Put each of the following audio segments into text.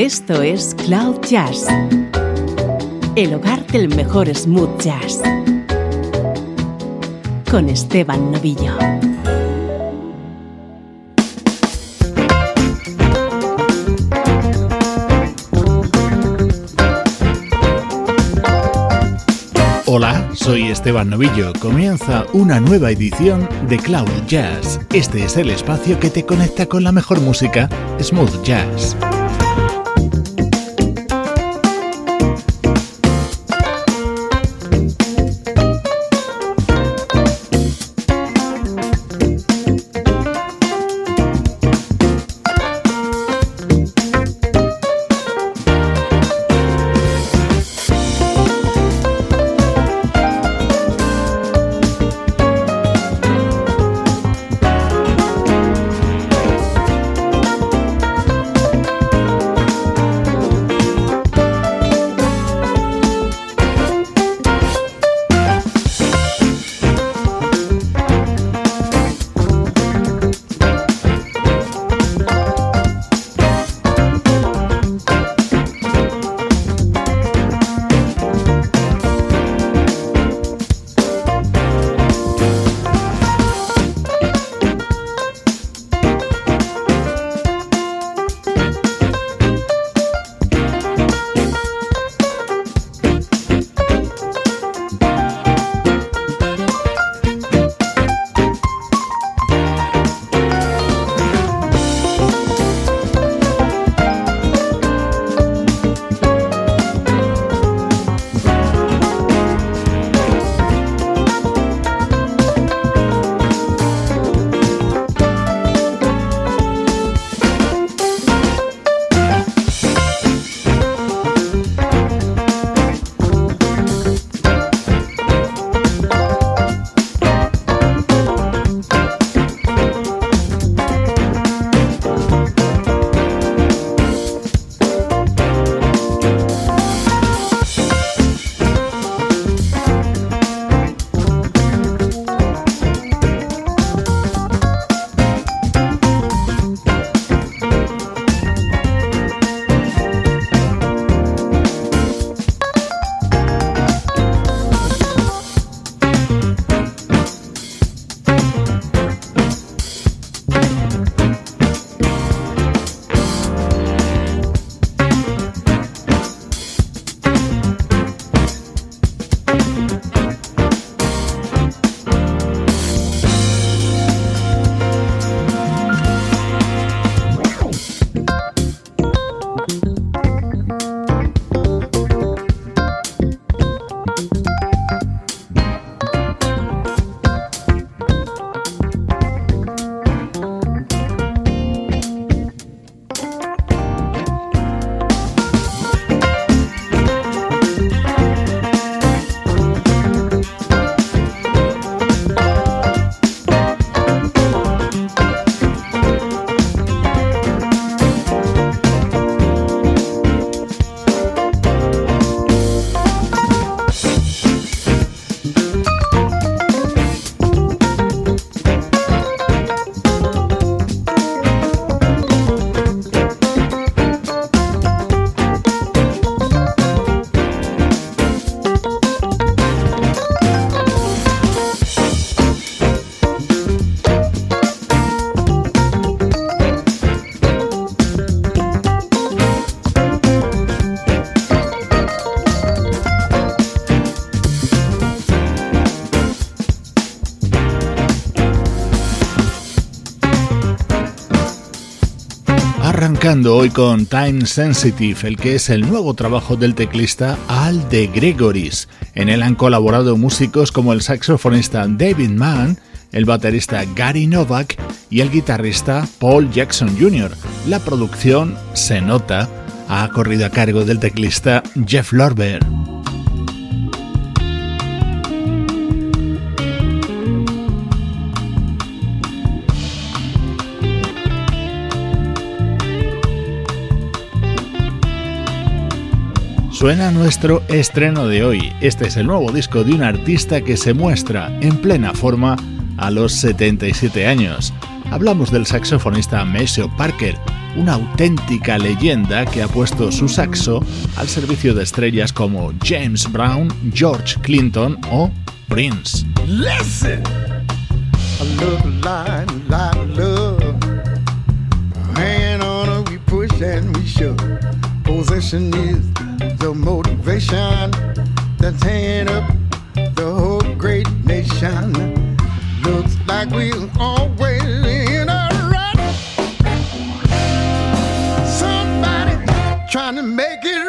Esto es Cloud Jazz, el hogar del mejor smooth jazz, con Esteban Novillo. Hola, soy Esteban Novillo. Comienza una nueva edición de Cloud Jazz. Este es el espacio que te conecta con la mejor música, smooth jazz. Hoy con Time Sensitive, el que es el nuevo trabajo del teclista Al de. En él han colaborado músicos como el saxofonista David Mann, el baterista Gary Novak y el guitarrista Paul Jackson Jr. La producción, se nota, ha corrido a cargo del teclista Jeff Lorber. Suena nuestro estreno de hoy. Este es el nuevo disco de un artista que se muestra en plena forma a los 77 años. Hablamos del saxofonista Maceo Parker, una auténtica leyenda que ha puesto su saxo al servicio de estrellas como James Brown, George Clinton o Prince. Listen, I love line, line love. Hanging on we push and we shove. Possession is the motivation that's hanging up the whole great nation. Looks like we always in a rut. Somebody trying to make it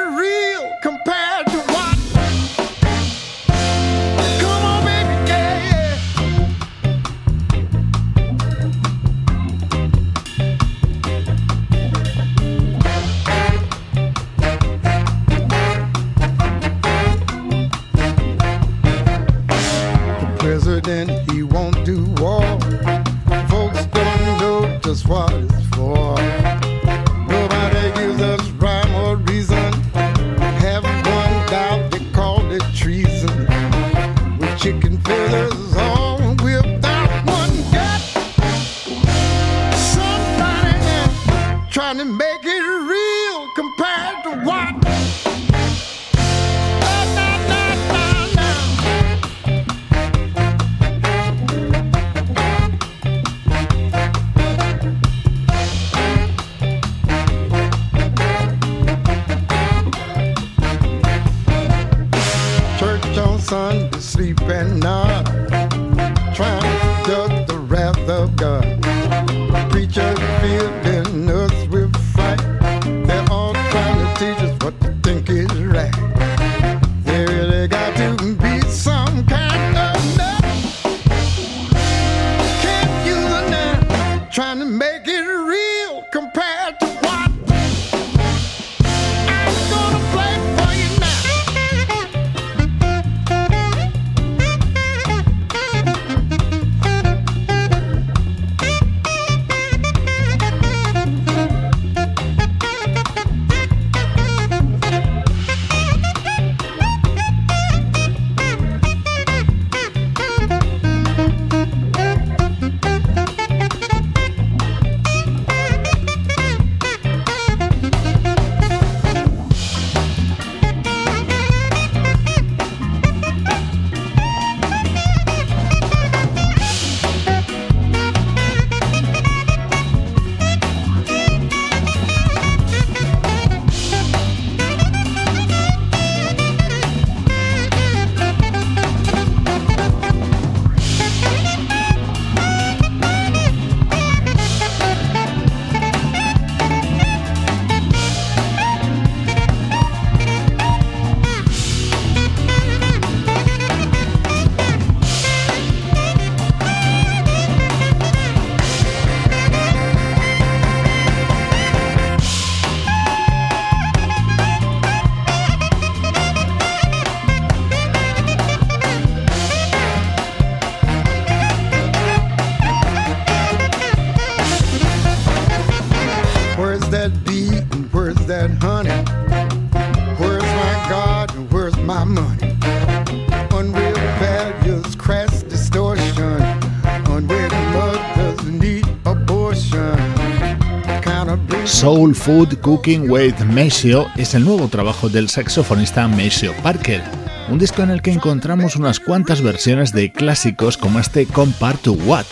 Food Cooking with Maceo es el nuevo trabajo del saxofonista Maceo Parker, un disco en el que encontramos unas cuantas versiones de clásicos como este Compare to What,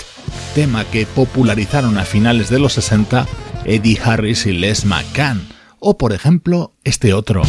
tema que popularizaron a finales de los 60 Eddie Harris y Les McCann, o por ejemplo este otro.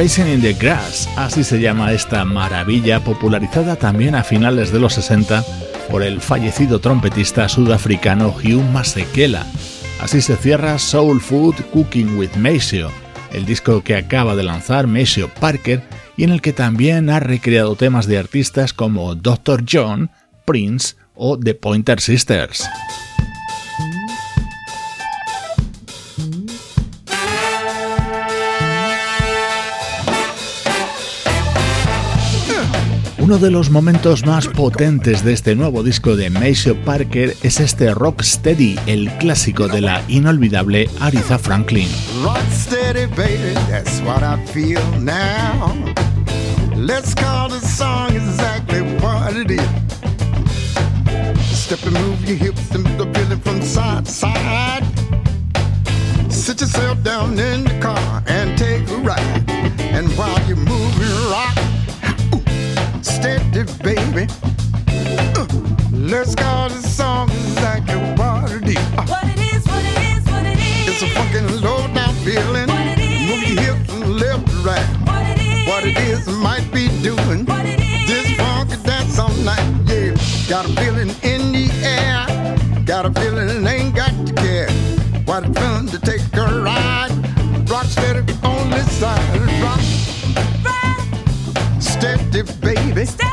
Grazing in the Grass, así se llama esta maravilla popularizada también a finales de los 60 por el fallecido trompetista sudafricano Hugh Masekela. Así se cierra Soul Food Cooking with Maceo, el disco que acaba de lanzar Maceo Parker y en el que también ha recreado temas de artistas como Dr. John, Prince o The Pointer Sisters. Uno de los momentos más potentes de este nuevo disco de Maceo Parker es este Rock Steady, el clásico de la inolvidable Aretha Franklin. Rock steady, baby, that's what I feel now. Let's call the song exactly what it is. Step and move your hips and the feeling from side to side. Sit yourself down in the car and take a ride. And while you're moving, rock steady, baby. Uh, let's call the song exactly what it is. Uh, What it is, what it is, what it is. it's a fucking low down feeling. What it is. Move your hips from left to right. What it is. What it is might be doing. What it is. This funky dance all night, yeah. Got a feeling in the air. Got a feeling ain't got to care. What a fun to take a ride. Rock steady on this side. Rock Rock, steady, baby. steady,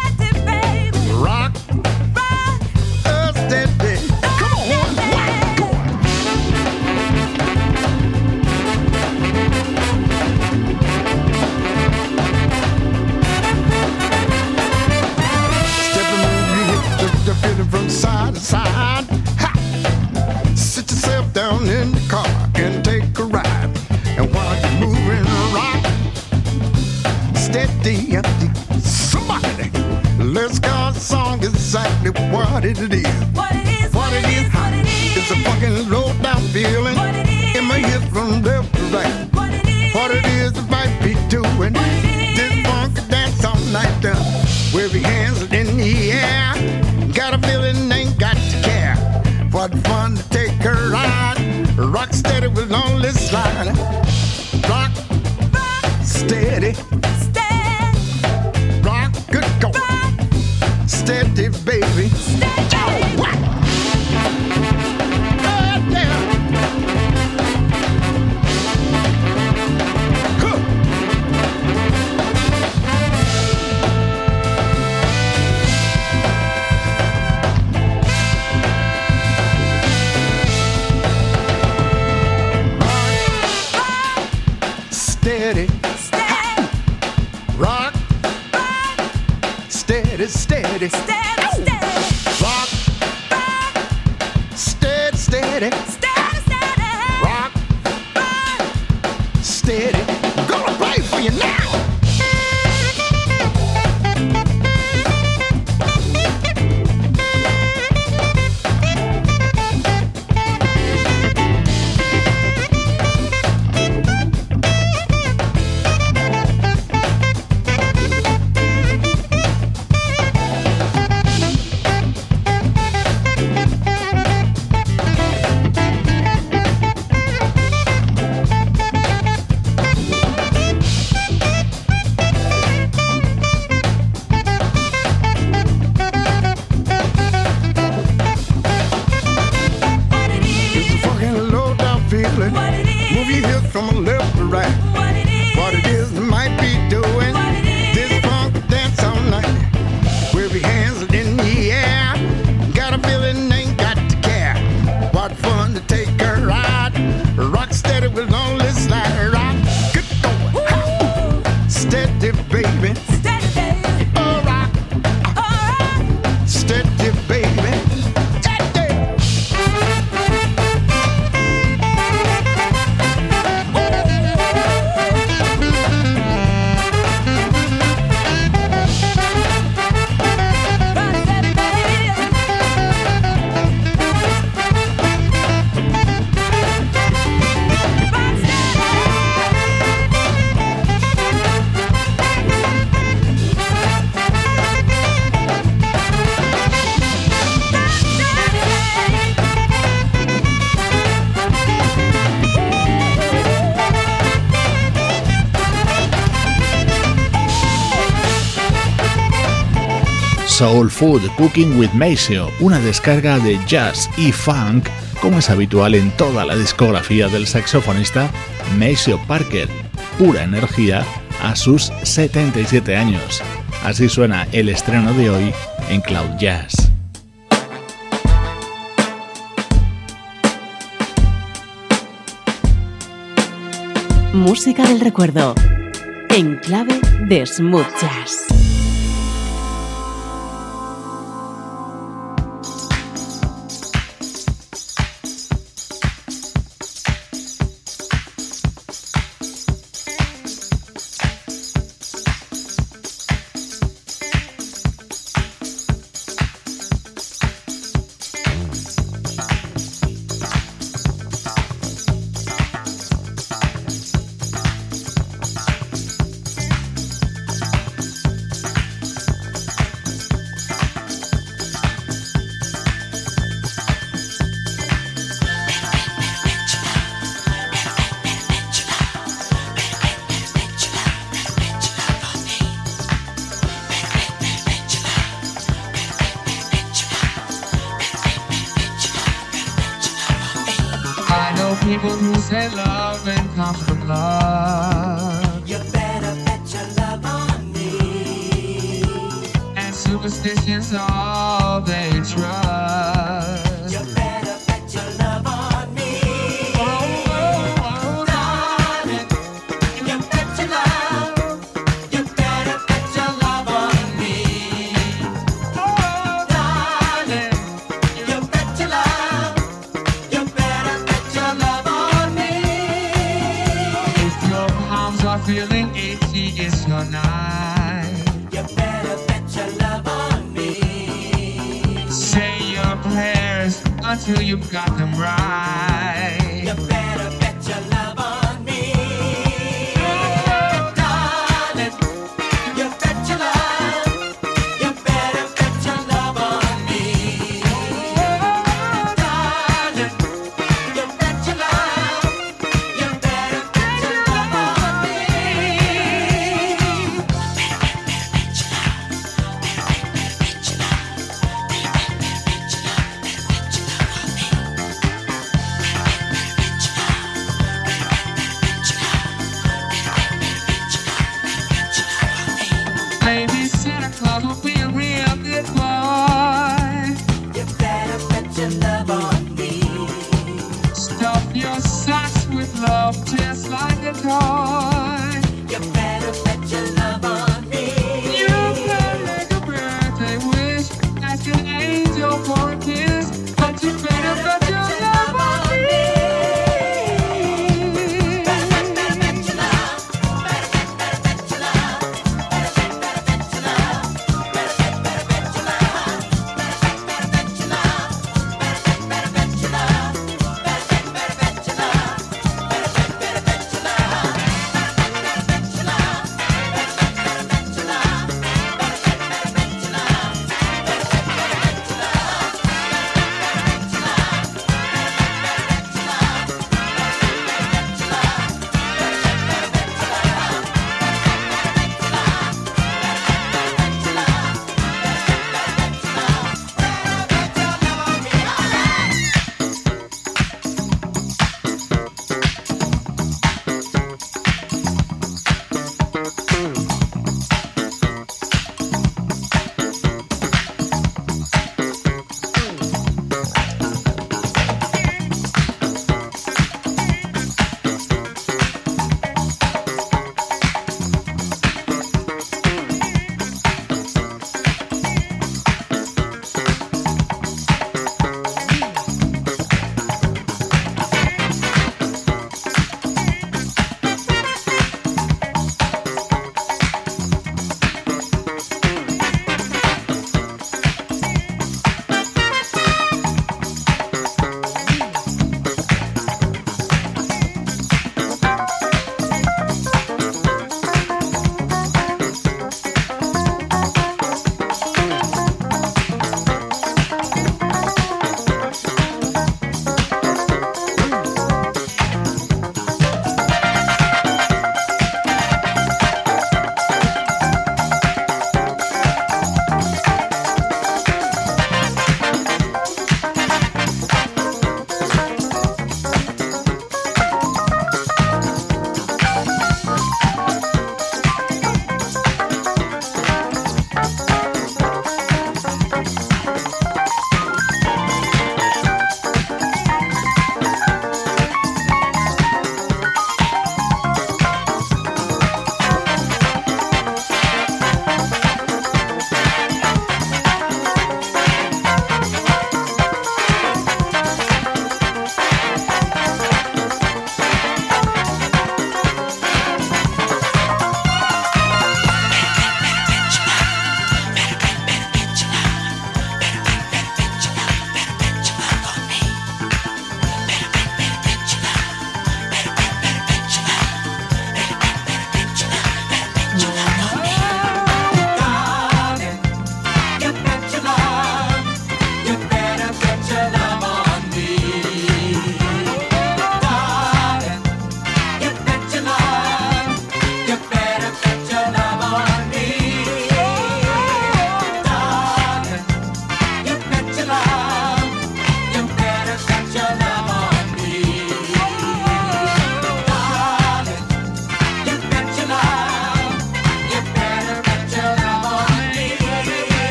it is. what it is, What it is, what it it's a is. fucking low down feeling What it is. in my hips from left to right. What it is. What it is it might be doing is. this funky dance all night uh, down. Wave your hands in the air. Got a feeling ain't got to care. What fun to take a ride. Rock steady with only slide. Soul Food Cooking with Maceo, una descarga de jazz y funk, como es habitual en toda la discografía del saxofonista Maceo Parker, pura energía a sus 77 años. Así suena el estreno de hoy en Cloud Jazz. Música del recuerdo. En clave de Smooth Jazz. know people who say love and comes from love. You better bet your love on me. And superstitions are.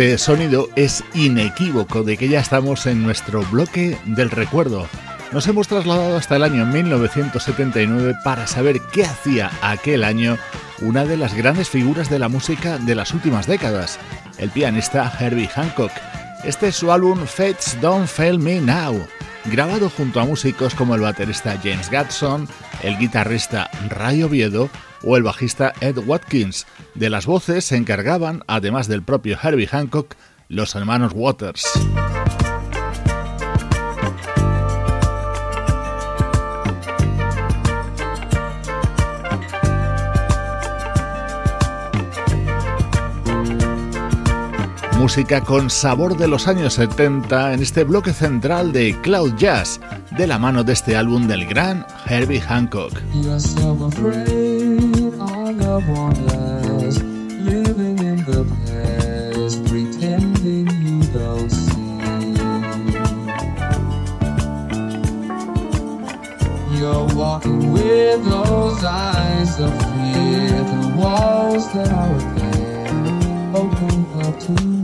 Este sonido es inequívoco de que ya estamos en nuestro bloque del recuerdo. Nos hemos trasladado hasta el año 1979 para saber qué hacía aquel año una de las grandes figuras de la música de las últimas décadas, el pianista Herbie Hancock. Este es su álbum Fates Don't Fail Me Now, grabado junto a músicos como el baterista James Gatson, el guitarrista Ray Oviedo o el bajista Ed Watkins. De las voces se encargaban, además del propio Herbie Hancock, los hermanos Waters. música con sabor de los años 70 en este bloque central de Cloud Jazz, de la mano de este álbum del gran Herbie Hancock. You're so afraid our love won't last. Living in the past, pretending you don't see. You're walking with those eyes of fear. The walls that are there open up to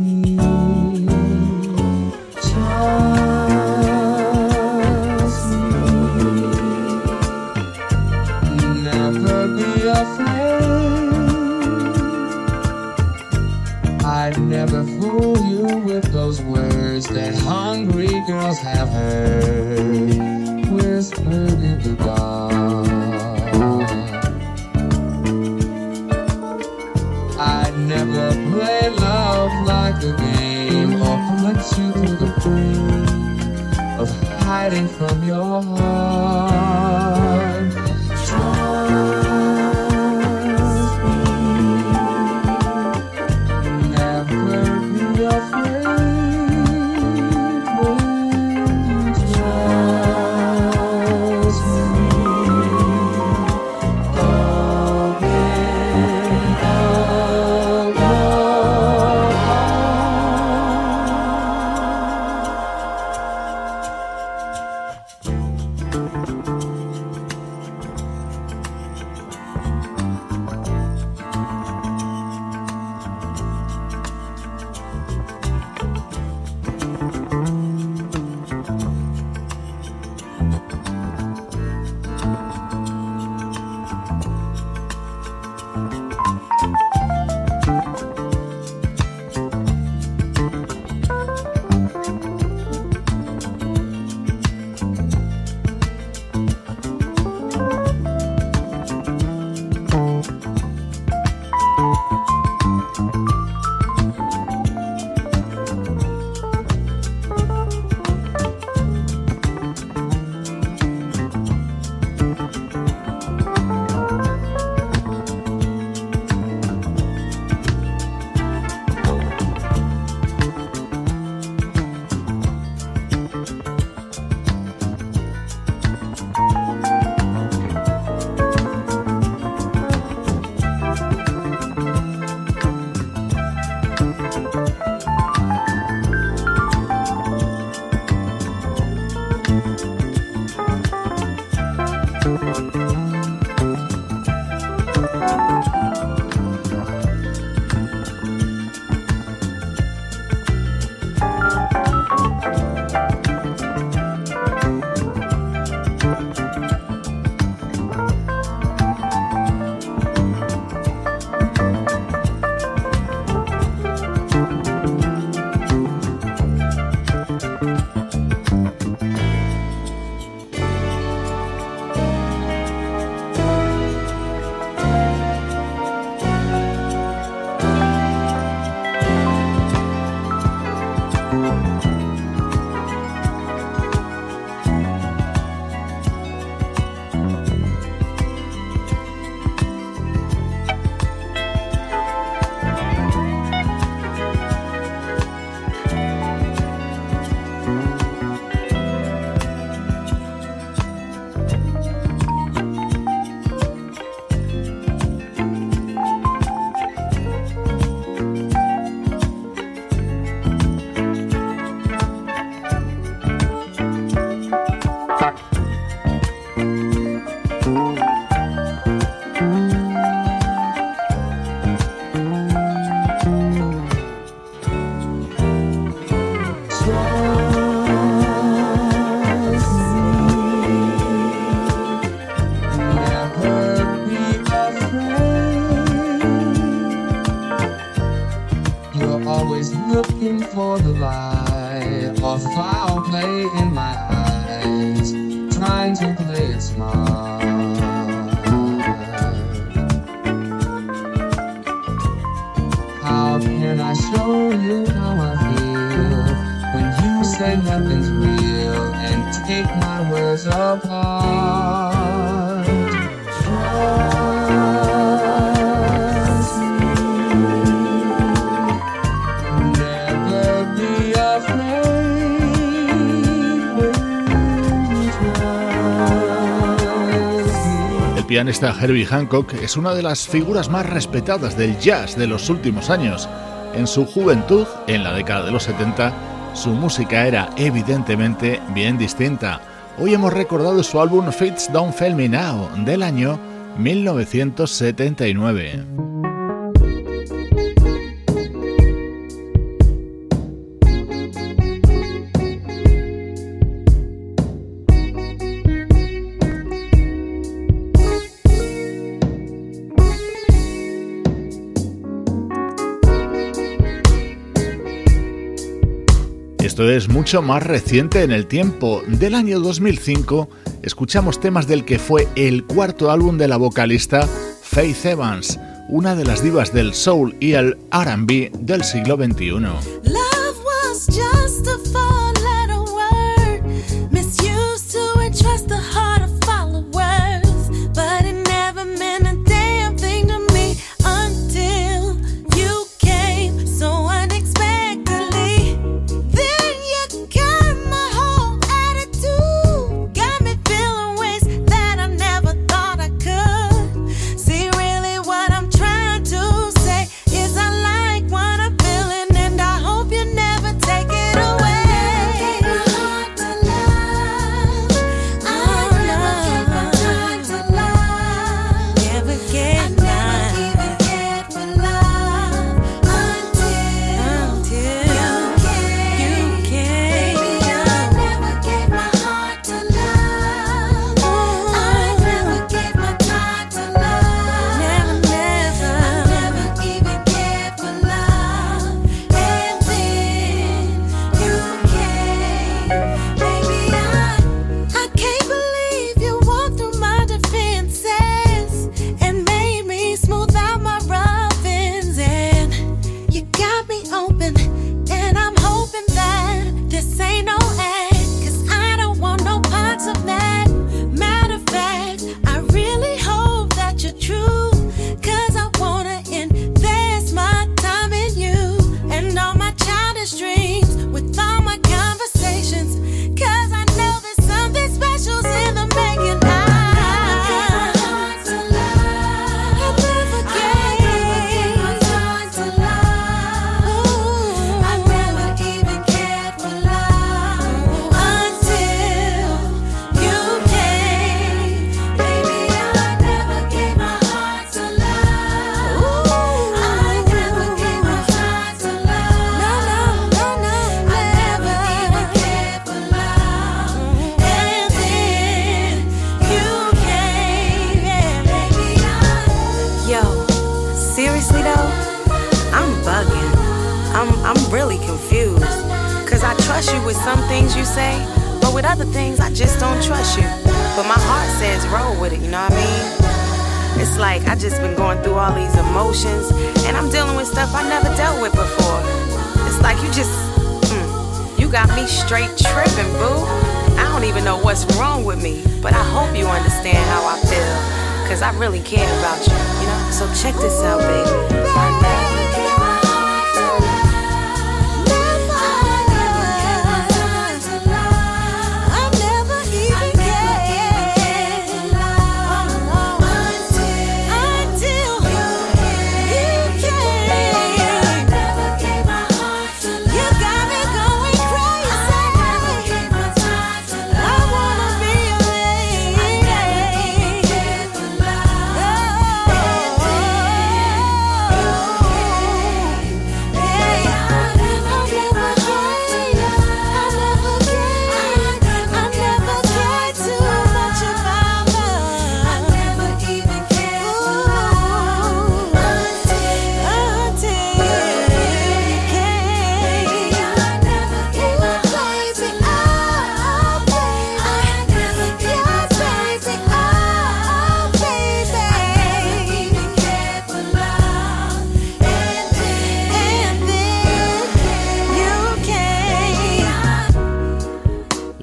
El pianista Herbie Hancock es una de las figuras más respetadas del jazz de los últimos años. En su juventud, en la década de los 70, su música era evidentemente bien distinta. Hoy hemos recordado su álbum Fits Don't Fail Me Now del año 1979. Mucho más reciente en el tiempo. Del año 2005 escuchamos temas del que fue el cuarto álbum de la vocalista Faith Evans, una de las divas del soul y el RB del siglo XXI. Like I just been going through all these emotions and I'm dealing with stuff I never dealt with before. It's like you just mm, you got me straight tripping, boo. I don't even know what's wrong with me, but I hope you understand how I feel. Cause I really care about you, you know? So check this out, baby.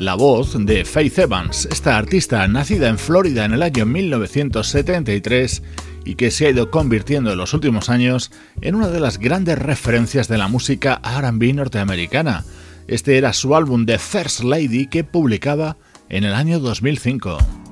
la voz de Faith Evans, esta artista nacida en Florida en el año 1973 y que se ha ido convirtiendo en los últimos años en una de las grandes referencias de la música RB norteamericana. Este era su álbum The First Lady que publicaba en el año 2005.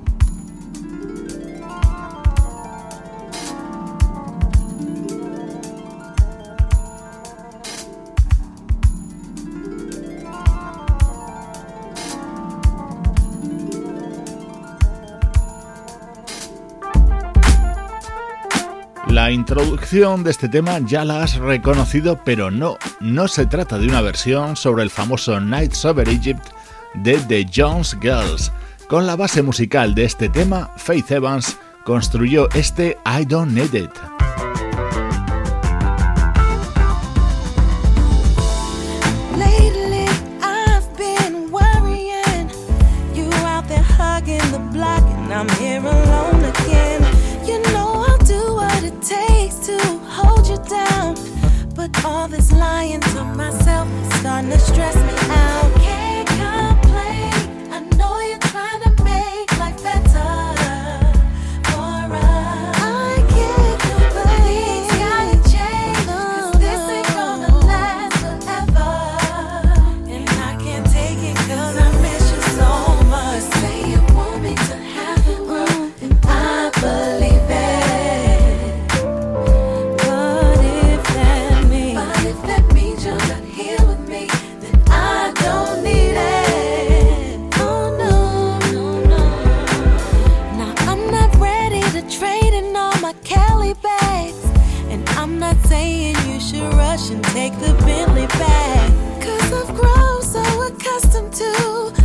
introducción de este tema ya la has reconocido, pero no, no se trata de una versión sobre el famoso Nights Over Egypt de The Jones Girls. Con la base musical de este tema, Faith Evans construyó este I Don't Need It. my Cali bags. And I'm not saying you should rush and take the Bentley back. Cause I've grown so accustomed to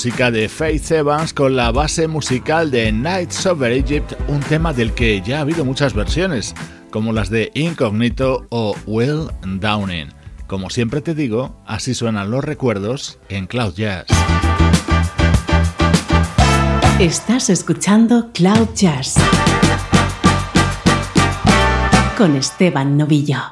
música de Faith Evans con la base musical de Nights Over Egypt, un tema del que ya ha habido muchas versiones, como las de Incognito o Will Downing. Como siempre te digo, así suenan los recuerdos en Cloud Jazz. Estás escuchando Cloud Jazz con Esteban Novillo.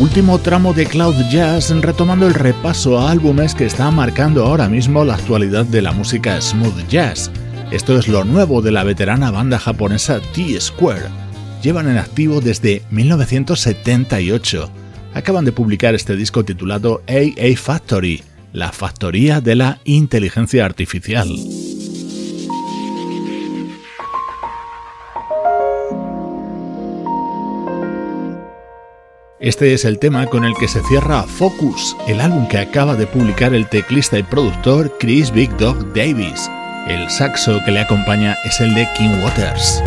Último tramo de Cloud Jazz retomando el repaso a álbumes que están marcando ahora mismo la actualidad de la música smooth jazz. Esto es lo nuevo de la veterana banda japonesa T-Square. Llevan en activo desde 1978. Acaban de publicar este disco titulado AA Factory, la factoría de la inteligencia artificial. Este es el tema con el que se cierra Focus, el álbum que acaba de publicar el teclista y productor Chris Big Dog Davis. El saxo que le acompaña es el de King Waters.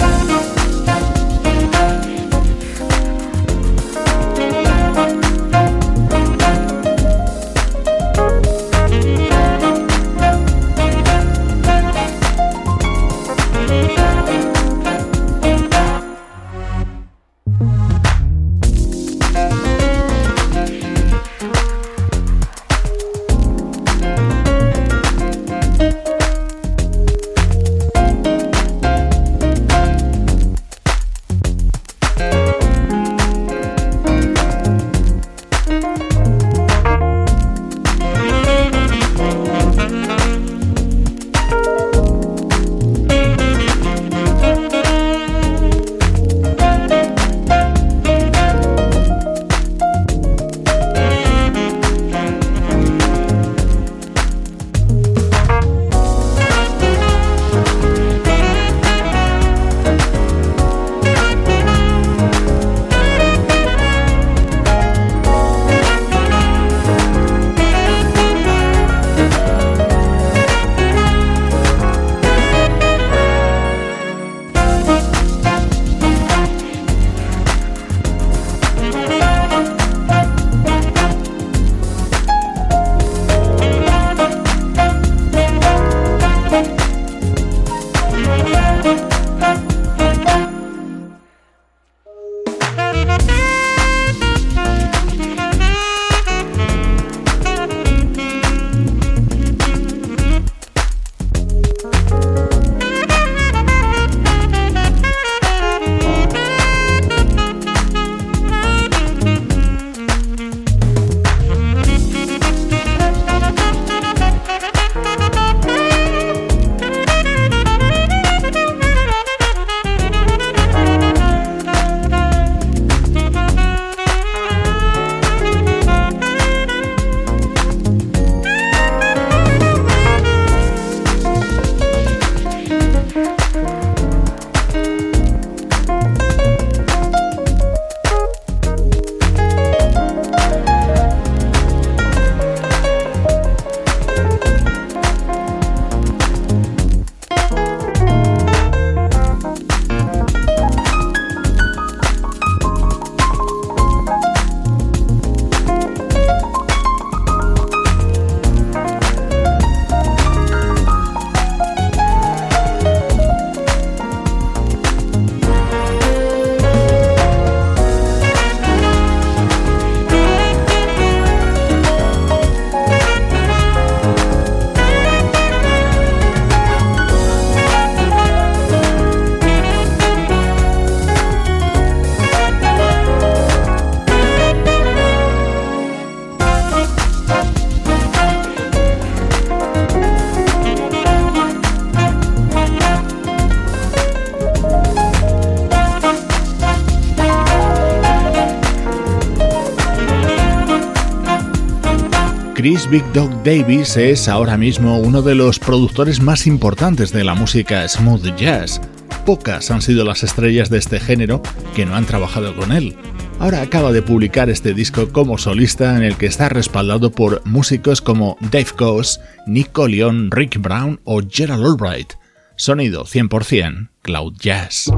Big Dog Davis es ahora mismo uno de los productores más importantes de la música smooth jazz. Pocas han sido las estrellas de este género que no han trabajado con él. Ahora acaba de publicar este disco como solista en el que está respaldado por músicos como Dave Coase, Nick Collion, Rick Brown o Gerald Albright. Sonido 100% Cloud Jazz.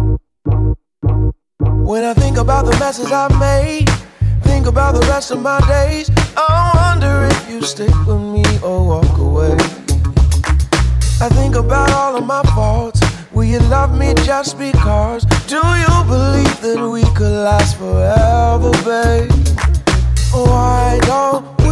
When I think about the messes made, think about the rest of my days, if you stick with me or walk away. I think about all of my faults. Will you love me just because? Do you believe that we could last forever, babe? Why don't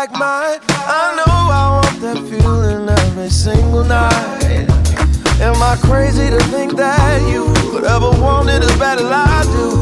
like mine. I know I want that feeling every single night. Am I crazy to think that you could ever want it as bad as I do?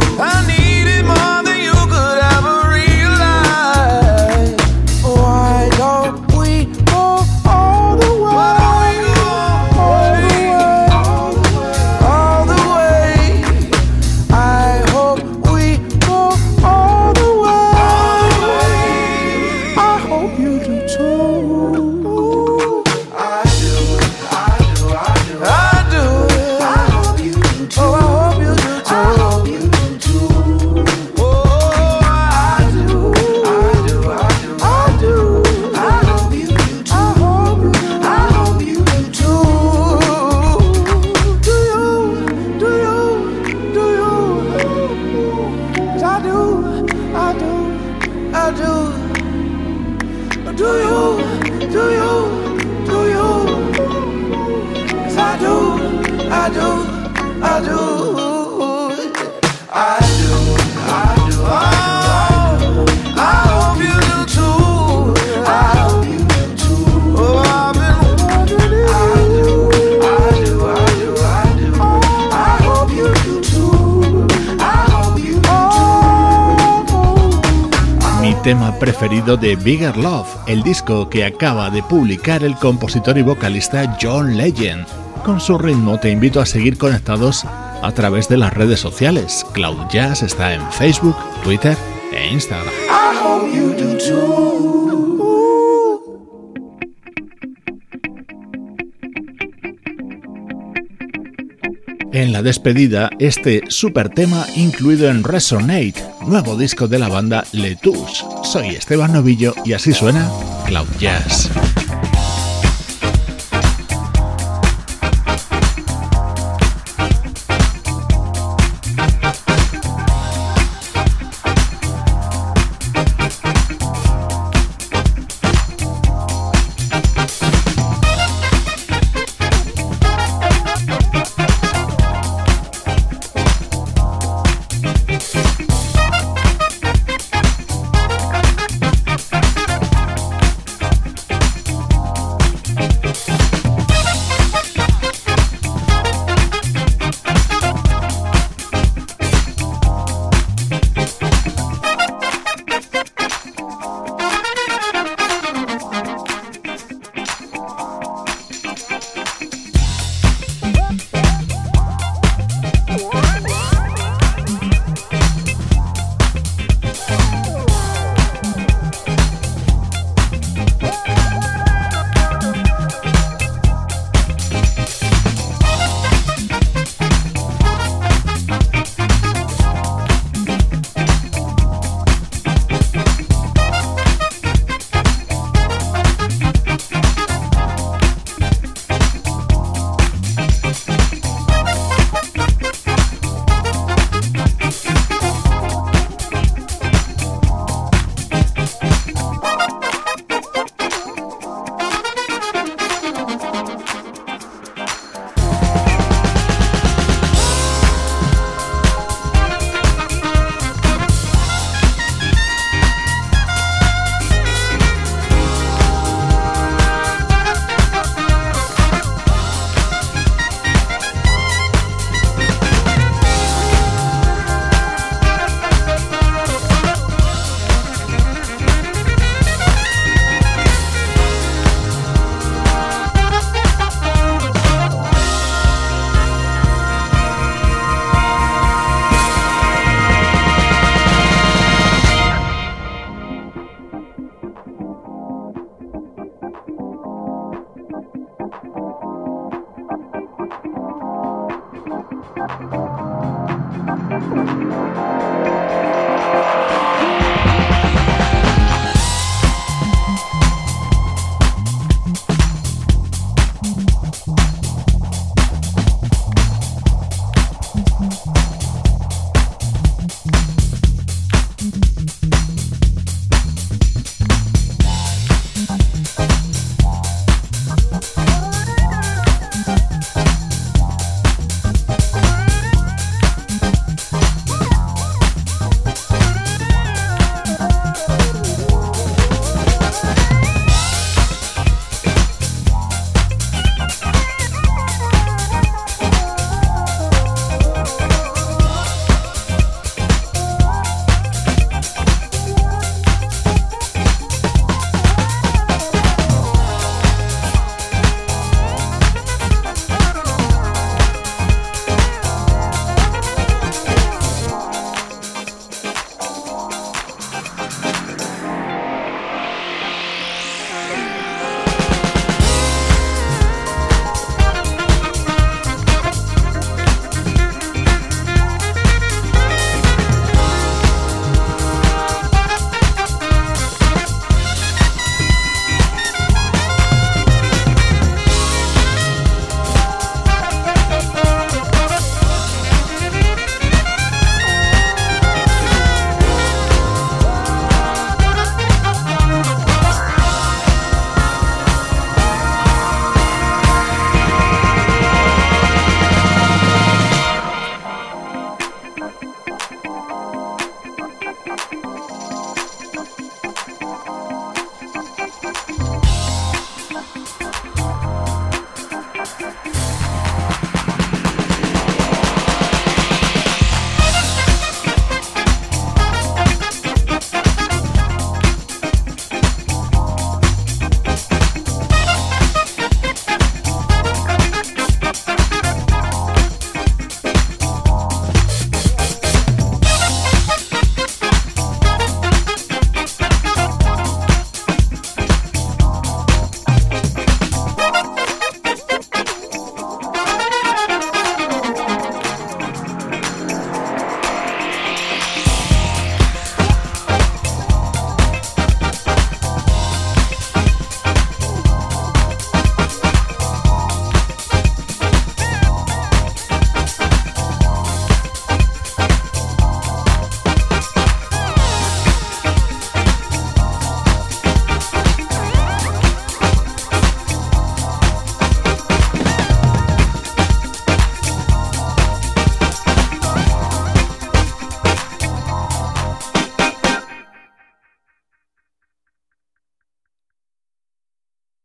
de Bigger Love, el disco que acaba de publicar el compositor y vocalista John Legend. Con su ritmo te invito a seguir conectados a través de las redes sociales. Cloud Jazz está en Facebook, Twitter e Instagram. En la despedida, este super tema incluido en Resonate nuevo disco de la banda Letus. Soy Esteban Novillo y así suena Cloud Jazz.